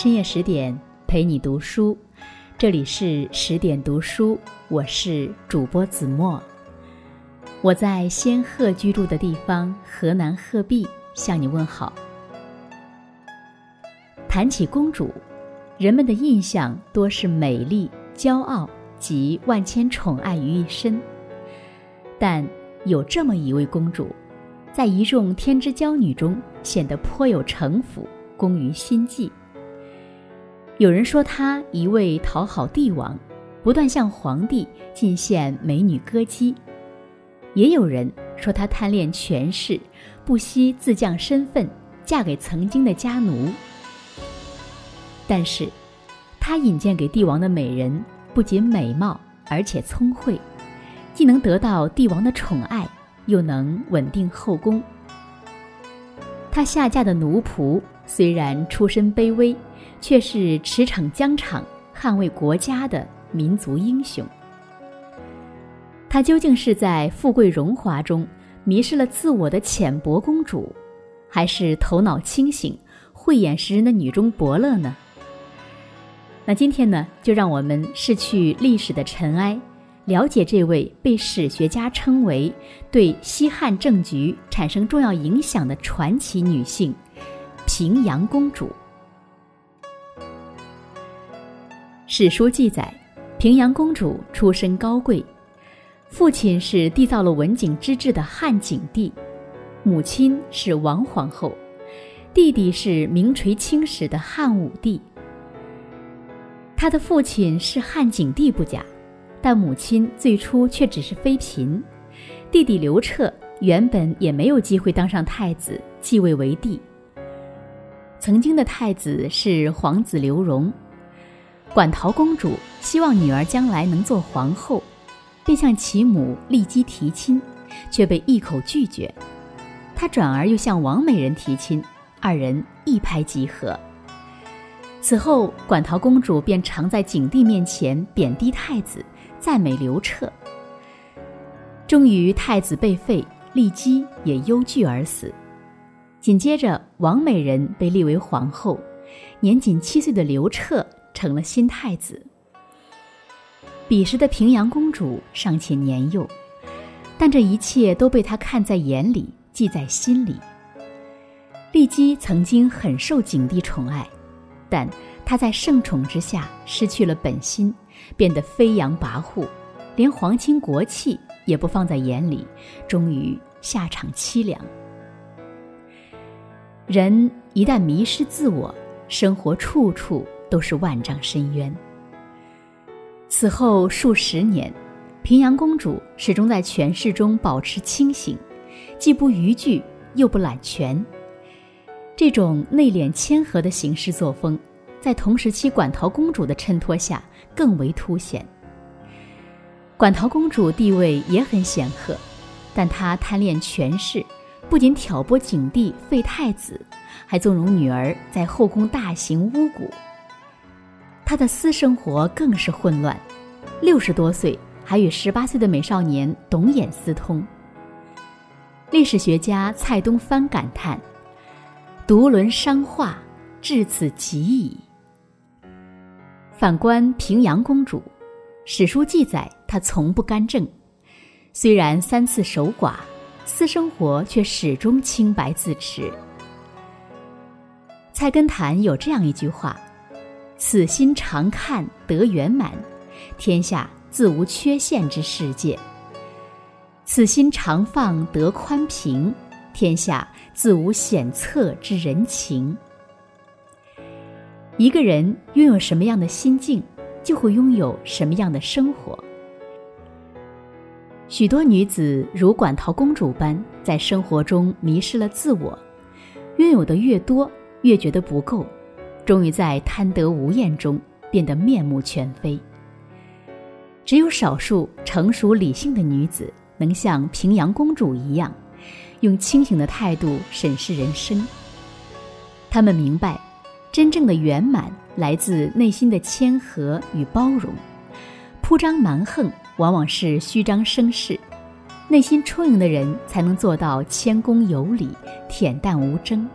深夜十点陪你读书，这里是十点读书，我是主播子墨。我在仙鹤居住的地方河南鹤壁向你问好。谈起公主，人们的印象多是美丽、骄傲及万千宠爱于一身。但有这么一位公主，在一众天之娇女中显得颇有城府，工于心计。有人说他一味讨好帝王，不断向皇帝进献美女歌姬；也有人说他贪恋权势，不惜自降身份，嫁给曾经的家奴。但是，他引荐给帝王的美人不仅美貌，而且聪慧。既能得到帝王的宠爱，又能稳定后宫。她下嫁的奴仆虽然出身卑微，却是驰骋疆场、捍卫国家的民族英雄。她究竟是在富贵荣华中迷失了自我的浅薄公主，还是头脑清醒、慧眼识人的女中伯乐呢？那今天呢，就让我们拭去历史的尘埃。了解这位被史学家称为对西汉政局产生重要影响的传奇女性——平阳公主。史书记载，平阳公主出身高贵，父亲是缔造了文景之治的汉景帝，母亲是王皇后，弟弟是名垂青史的汉武帝。他的父亲是汉景帝不假。但母亲最初却只是妃嫔，弟弟刘彻原本也没有机会当上太子继位为帝。曾经的太子是皇子刘荣，馆陶公主希望女儿将来能做皇后，便向其母丽姬提亲，却被一口拒绝。她转而又向王美人提亲，二人一拍即合。此后，馆陶公主便常在景帝面前贬低太子。赞美刘彻，终于太子被废，骊姬也忧惧而死。紧接着，王美人被立为皇后，年仅七岁的刘彻成了新太子。彼时的平阳公主尚且年幼，但这一切都被她看在眼里，记在心里。骊姬曾经很受景帝宠爱，但她在盛宠之下失去了本心。变得飞扬跋扈，连皇亲国戚也不放在眼里，终于下场凄凉。人一旦迷失自我，生活处处都是万丈深渊。此后数十年，平阳公主始终在权势中保持清醒，既不逾矩，又不揽权。这种内敛谦和的行事作风。在同时期，馆陶公主的衬托下更为凸显。馆陶公主地位也很显赫，但她贪恋权势，不仅挑拨景帝废太子，还纵容女儿在后宫大行巫蛊。他的私生活更是混乱，六十多岁还与十八岁的美少年董衍私通。历史学家蔡东藩感叹：“独轮伤化，至此极矣。”反观平阳公主，史书记载她从不干政，虽然三次守寡，私生活却始终清白自持。菜根谭有这样一句话：“此心常看得圆满，天下自无缺陷之世界；此心常放得宽平，天下自无险策之人情。”一个人拥有什么样的心境，就会拥有什么样的生活。许多女子如馆陶公主般，在生活中迷失了自我，拥有的越多，越觉得不够，终于在贪得无厌中变得面目全非。只有少数成熟理性的女子，能像平阳公主一样，用清醒的态度审视人生。她们明白。真正的圆满来自内心的谦和与包容，铺张蛮横往往是虚张声势，内心充盈的人才能做到谦恭有礼、恬淡无争。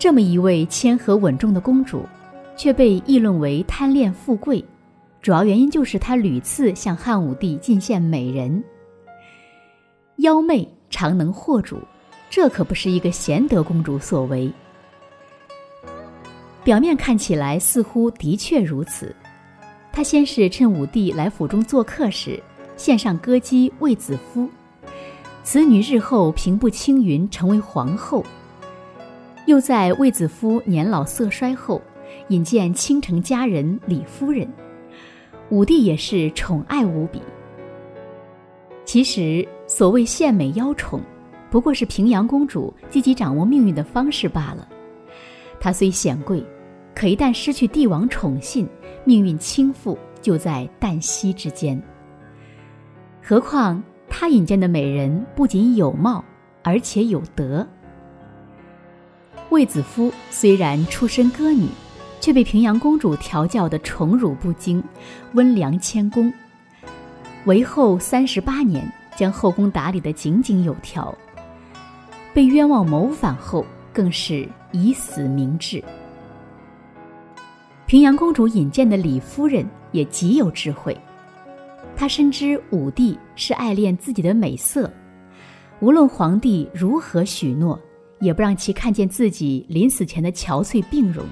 这么一位谦和稳重的公主，却被议论为贪恋富贵，主要原因就是她屡次向汉武帝进献美人。妖媚常能惑主，这可不是一个贤德公主所为。表面看起来似乎的确如此。她先是趁武帝来府中做客时，献上歌姬卫子夫，此女日后平步青云，成为皇后。又在卫子夫年老色衰后，引荐倾城佳人李夫人，武帝也是宠爱无比。其实所谓献美邀宠，不过是平阳公主积极掌握命运的方式罢了。她虽显贵。可一旦失去帝王宠信，命运倾覆就在旦夕之间。何况他引荐的美人不仅有貌，而且有德。卫子夫虽然出身歌女，却被平阳公主调教的宠辱不惊，温良谦恭。为后三十八年，将后宫打理得井井有条。被冤枉谋反后，更是以死明志。平阳公主引荐的李夫人也极有智慧，她深知武帝是爱恋自己的美色，无论皇帝如何许诺，也不让其看见自己临死前的憔悴病容。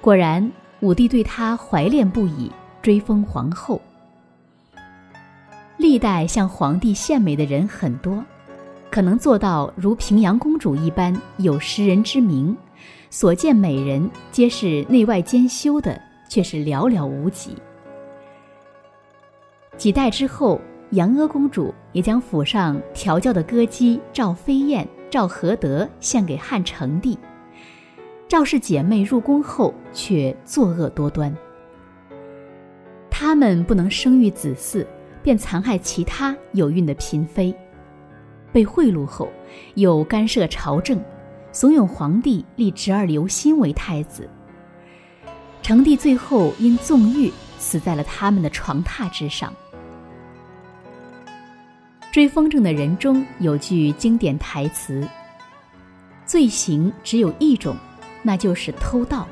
果然，武帝对她怀恋不已，追封皇后。历代向皇帝献美的人很多，可能做到如平阳公主一般有识人之明。所见美人皆是内外兼修的，却是寥寥无几。几代之后，杨阿公主也将府上调教的歌姬赵飞燕、赵合德献给汉成帝。赵氏姐妹入宫后却作恶多端，她们不能生育子嗣，便残害其他有孕的嫔妃，被贿赂后又干涉朝政。怂恿皇帝立侄儿刘欣为太子。成帝最后因纵欲死在了他们的床榻之上。追风筝的人中有句经典台词：“罪行只有一种，那就是偷盗。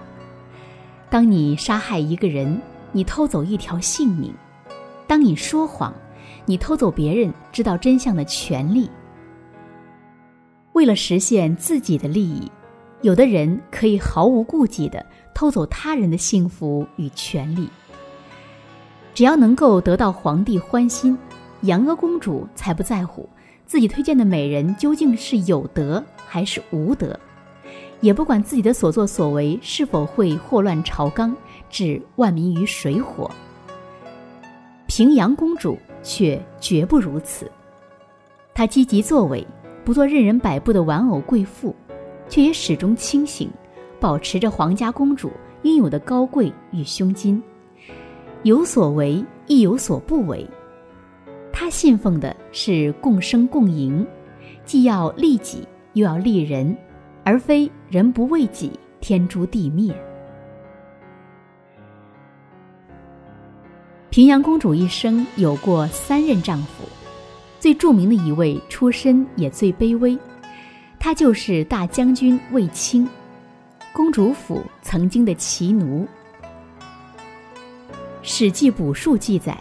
当你杀害一个人，你偷走一条性命；当你说谎，你偷走别人知道真相的权利。”为了实现自己的利益，有的人可以毫无顾忌地偷走他人的幸福与权利。只要能够得到皇帝欢心，杨阿公主才不在乎自己推荐的美人究竟是有德还是无德，也不管自己的所作所为是否会祸乱朝纲，置万民于水火。平阳公主却绝不如此，她积极作为。不做任人摆布的玩偶贵妇，却也始终清醒，保持着皇家公主应有的高贵与胸襟，有所为亦有所不为。信奉的是共生共赢，既要利己又要利人，而非人不为己，天诛地灭。平阳公主一生有过三任丈夫。最著名的一位，出身也最卑微，他就是大将军卫青，公主府曾经的骑奴。《史记·卜术》记载，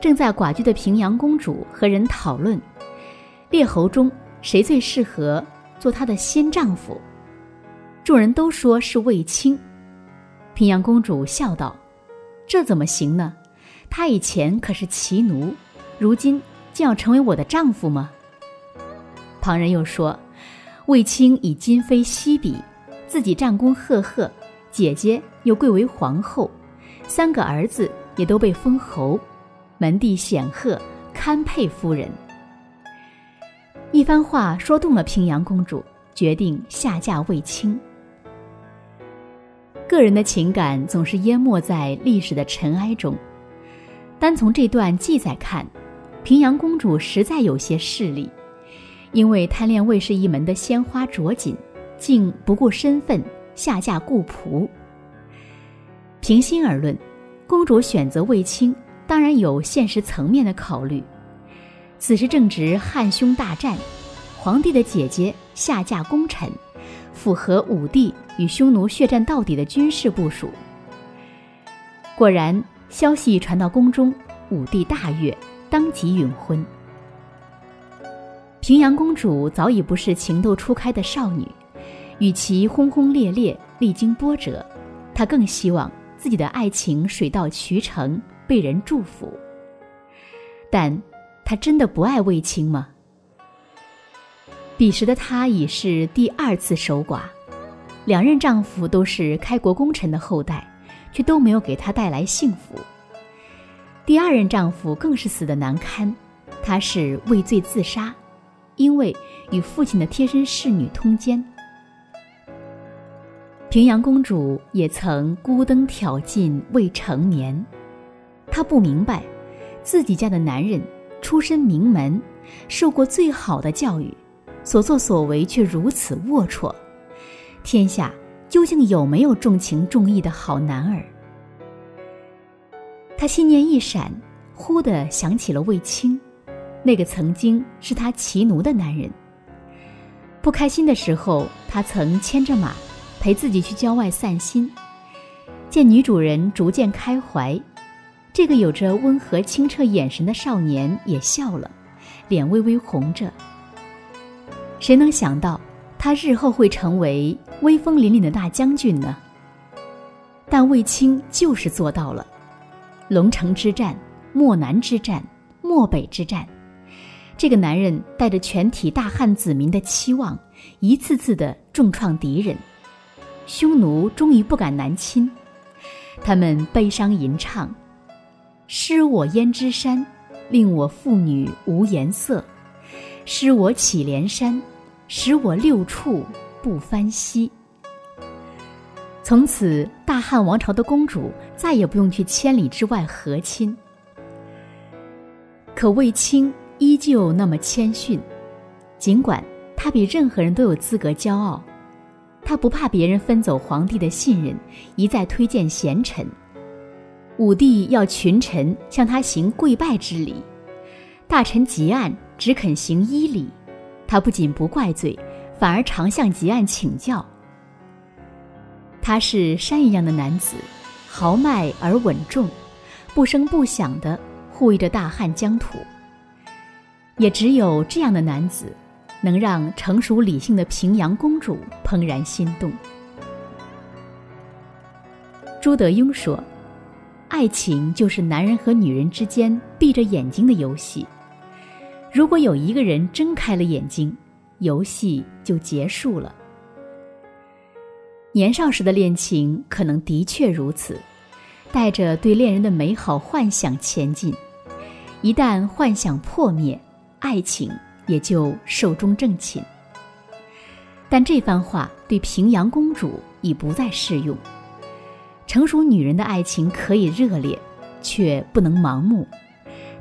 正在寡居的平阳公主和人讨论，列侯中谁最适合做她的新丈夫，众人都说是卫青。平阳公主笑道：“这怎么行呢？他以前可是骑奴，如今……”竟要成为我的丈夫吗？旁人又说，卫青已今非昔比，自己战功赫赫，姐姐又贵为皇后，三个儿子也都被封侯，门第显赫，堪配夫人。一番话说动了平阳公主，决定下嫁卫青。个人的情感总是淹没在历史的尘埃中，单从这段记载看。平阳公主实在有些势利，因为贪恋卫氏一门的鲜花着锦，竟不顾身份下嫁顾仆。平心而论，公主选择卫青，当然有现实层面的考虑。此时正值汉匈大战，皇帝的姐姐下嫁功臣，符合武帝与匈奴血战到底的军事部署。果然，消息传到宫中，武帝大悦，当即允婚。平阳公主早已不是情窦初开的少女，与其轰轰烈烈、历经波折，她更希望自己的爱情水到渠成，被人祝福。但，她真的不爱卫青吗？彼时的她已是第二次守寡，两任丈夫都是开国功臣的后代，却都没有给她带来幸福。第二任丈夫更是死得难堪，她是畏罪自杀。因为与父亲的贴身侍女通奸，平阳公主也曾孤灯挑尽未成眠。她不明白，自己家的男人出身名门，受过最好的教育，所作所为却如此龌龊。天下究竟有没有重情重义的好男儿？她心念一闪，忽地想起了卫青。那个曾经是他骑奴的男人。不开心的时候，他曾牵着马，陪自己去郊外散心。见女主人逐渐开怀，这个有着温和清澈眼神的少年也笑了，脸微微红着。谁能想到，他日后会成为威风凛凛的大将军呢？但卫青就是做到了。龙城之战、漠南之战、漠北之战。这个男人带着全体大汉子民的期望，一次次的重创敌人，匈奴终于不敢南侵。他们悲伤吟唱：“失我胭脂山，令我妇女无颜色；失我祁连山，使我六畜不翻稀。”从此，大汉王朝的公主再也不用去千里之外和亲。可卫青。依旧那么谦逊，尽管他比任何人都有资格骄傲，他不怕别人分走皇帝的信任，一再推荐贤臣。武帝要群臣向他行跪拜之礼，大臣汲案只肯行依礼，他不仅不怪罪，反而常向汲案请教。他是山一样的男子，豪迈而稳重，不声不响地护卫着大汉疆土。也只有这样的男子，能让成熟理性的平阳公主怦然心动。朱德庸说：“爱情就是男人和女人之间闭着眼睛的游戏。如果有一个人睁开了眼睛，游戏就结束了。年少时的恋情可能的确如此，带着对恋人的美好幻想前进。一旦幻想破灭，爱情也就寿终正寝。但这番话对平阳公主已不再适用。成熟女人的爱情可以热烈，却不能盲目。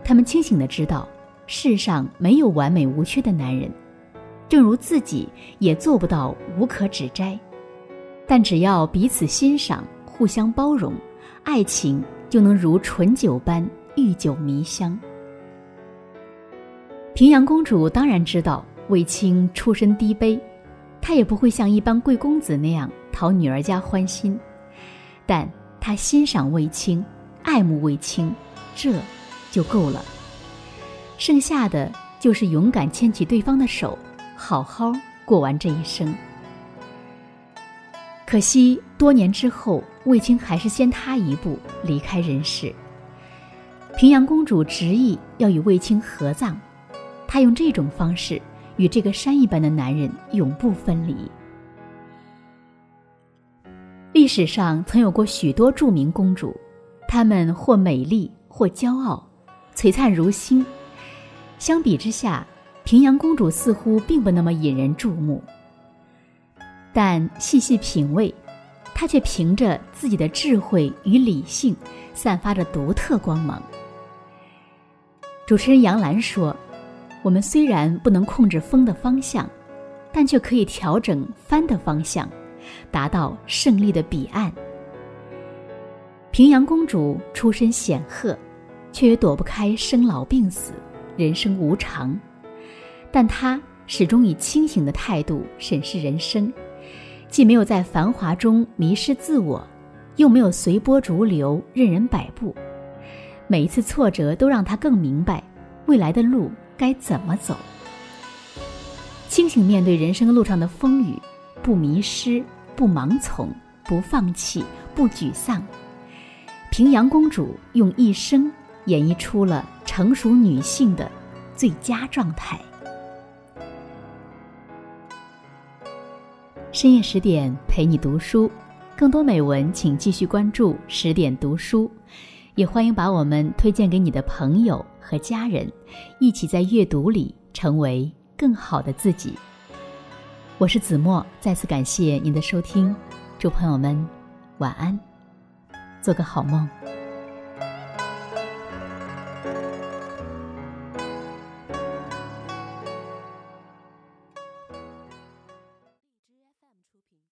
她们清醒的知道，世上没有完美无缺的男人，正如自己也做不到无可指摘。但只要彼此欣赏，互相包容，爱情就能如醇酒般遇久弥香。平阳公主当然知道卫青出身低卑，她也不会像一般贵公子那样讨女儿家欢心，但他欣赏卫青，爱慕卫青，这就够了。剩下的就是勇敢牵起对方的手，好好过完这一生。可惜多年之后，卫青还是先他一步离开人世。平阳公主执意要与卫青合葬。她用这种方式与这个山一般的男人永不分离。史上曾有过许多著名公主，她们或美丽，或骄傲，璀璨如星。相比之下，平阳公主似乎并不那么引人注目。但细细品味，她却凭着自己的智慧与理性，散发着独特光芒。主持人杨澜说。我们虽然不能控制风的方向，但却可以调整帆的方向，达到胜利的彼岸。平阳公主出身显赫，却也躲不开生老病死，人生无常。但她始终以清醒的态度审视人生，既没有在繁华中迷失自我，又没有随波逐流、任人摆布。每一次挫折都让她更明白未来的路该怎么走。清醒面对人生路上的风雨，不迷失，不盲从，不放弃，不沮丧。平阳公主用一生演绎出了成熟女性的最佳状态。深夜十点陪你读书，更多美文请继续关注十点读书，也欢迎把我们推荐给你的朋友和家人，一起在阅读里成为更好的自己。我是子墨，再次感谢您的收听，祝朋友们晚安，做个好梦。